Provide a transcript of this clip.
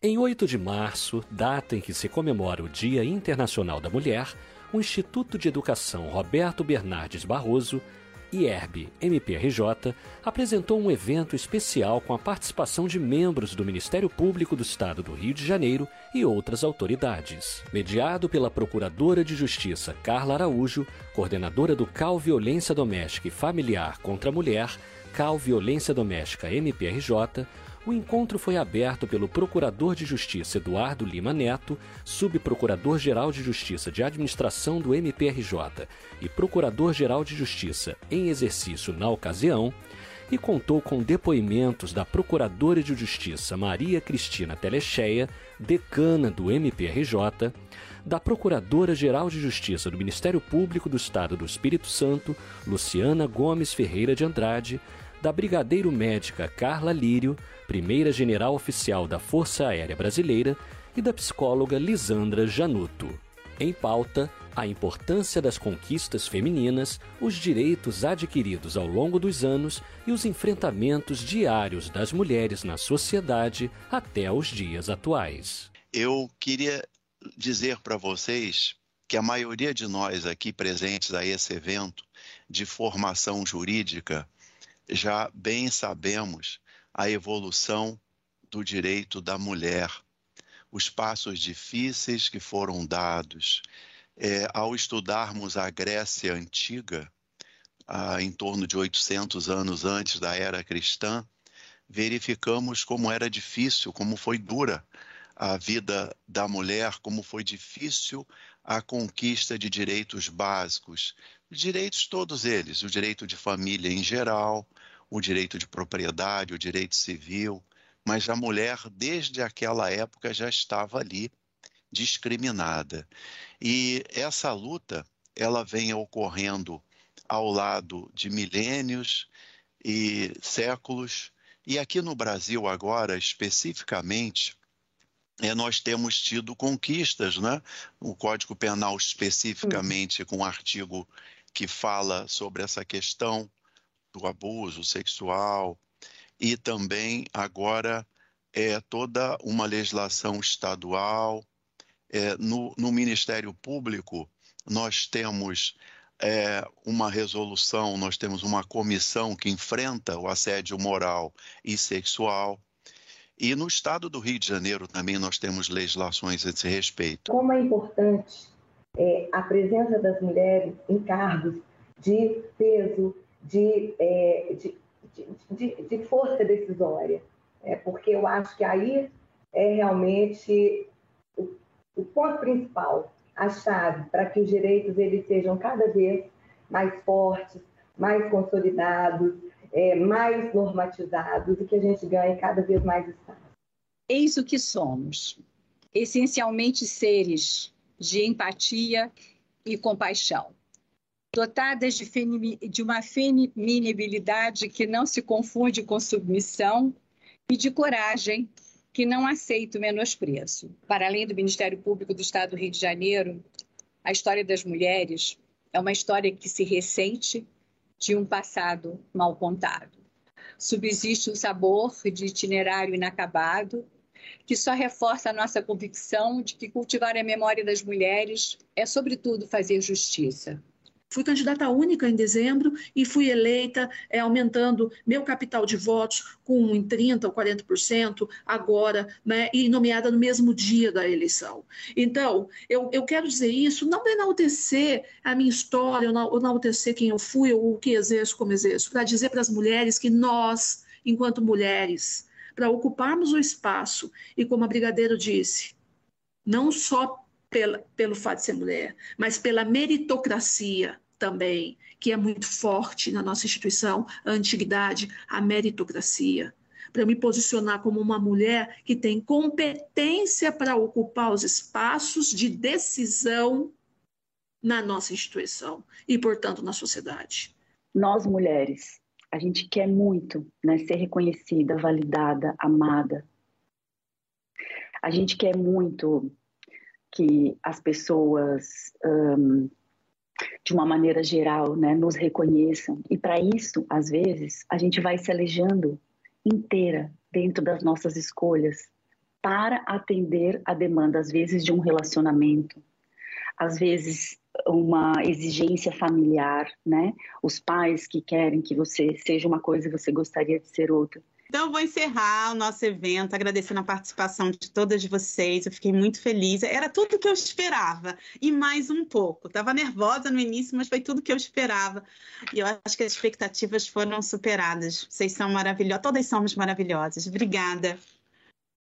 Em 8 de março, data em que se comemora o Dia Internacional da Mulher, o Instituto de Educação Roberto Bernardes Barroso, IERB MPRJ, apresentou um evento especial com a participação de membros do Ministério Público do Estado do Rio de Janeiro e outras autoridades. Mediado pela Procuradora de Justiça Carla Araújo, coordenadora do CAL Violência Doméstica e Familiar contra a Mulher, CAL Violência Doméstica MPRJ, o encontro foi aberto pelo Procurador de Justiça Eduardo Lima Neto, Subprocurador-Geral de Justiça de Administração do MPRJ e Procurador-Geral de Justiça em exercício na ocasião, e contou com depoimentos da Procuradora de Justiça Maria Cristina Telecheia, decana do MPRJ, da Procuradora-Geral de Justiça do Ministério Público do Estado do Espírito Santo, Luciana Gomes Ferreira de Andrade, da Brigadeiro Médica Carla Lírio, primeira general oficial da Força Aérea Brasileira, e da psicóloga Lisandra Januto. Em pauta, a importância das conquistas femininas, os direitos adquiridos ao longo dos anos e os enfrentamentos diários das mulheres na sociedade até os dias atuais. Eu queria dizer para vocês que a maioria de nós aqui presentes a esse evento de formação jurídica já bem sabemos a evolução do direito da mulher, os passos difíceis que foram dados. É, ao estudarmos a Grécia Antiga, em torno de 800 anos antes da era cristã, verificamos como era difícil, como foi dura a vida da mulher, como foi difícil a conquista de direitos básicos, direitos todos eles, o direito de família em geral, o direito de propriedade, o direito civil, mas a mulher, desde aquela época, já estava ali discriminada. E essa luta, ela vem ocorrendo ao lado de milênios e séculos, e aqui no Brasil agora, especificamente, é, nós temos tido conquistas, né? O Código Penal especificamente com um artigo que fala sobre essa questão do abuso sexual e também agora é toda uma legislação estadual. É, no, no Ministério Público, nós temos é, uma resolução, nós temos uma comissão que enfrenta o assédio moral e sexual. E no estado do Rio de Janeiro também nós temos legislações a esse respeito. Como é importante é, a presença das mulheres em cargos de peso, de, é, de, de, de, força decisória, é, porque eu acho que aí é realmente o, o ponto principal, a chave para que os direitos eles sejam cada vez mais fortes, mais consolidados, é, mais normatizados e que a gente ganhe cada vez mais espaço. Eis o que somos, essencialmente seres de empatia e compaixão dotadas de, de uma feminibilidade que não se confunde com submissão e de coragem que não aceita o menosprezo. Para além do Ministério Público do Estado do Rio de Janeiro, a história das mulheres é uma história que se ressente de um passado mal contado. Subsiste um sabor de itinerário inacabado que só reforça a nossa convicção de que cultivar a memória das mulheres é, sobretudo, fazer justiça. Fui candidata única em dezembro e fui eleita, é, aumentando meu capital de votos com em 30% ou 40% agora, né, e nomeada no mesmo dia da eleição. Então, eu, eu quero dizer isso, não para enaltecer a minha história, ou enaltecer quem eu fui ou o que exerço como exerço, para dizer para as mulheres que nós, enquanto mulheres, para ocuparmos o espaço, e como a Brigadeiro disse, não só pela, pelo fato de ser mulher, mas pela meritocracia também, que é muito forte na nossa instituição, a antiguidade, a meritocracia. Para me posicionar como uma mulher que tem competência para ocupar os espaços de decisão na nossa instituição e, portanto, na sociedade. Nós, mulheres, a gente quer muito né, ser reconhecida, validada, amada. A gente quer muito que as pessoas, um, de uma maneira geral, né, nos reconheçam. E para isso, às vezes, a gente vai se alejando inteira dentro das nossas escolhas, para atender a demanda, às vezes, de um relacionamento, às vezes uma exigência familiar, né? Os pais que querem que você seja uma coisa e você gostaria de ser outra. Então, vou encerrar o nosso evento agradecendo a participação de todas vocês. Eu fiquei muito feliz. Era tudo que eu esperava e mais um pouco. Estava nervosa no início, mas foi tudo que eu esperava. E eu acho que as expectativas foram superadas. Vocês são maravilhosas. Todas somos maravilhosas. Obrigada.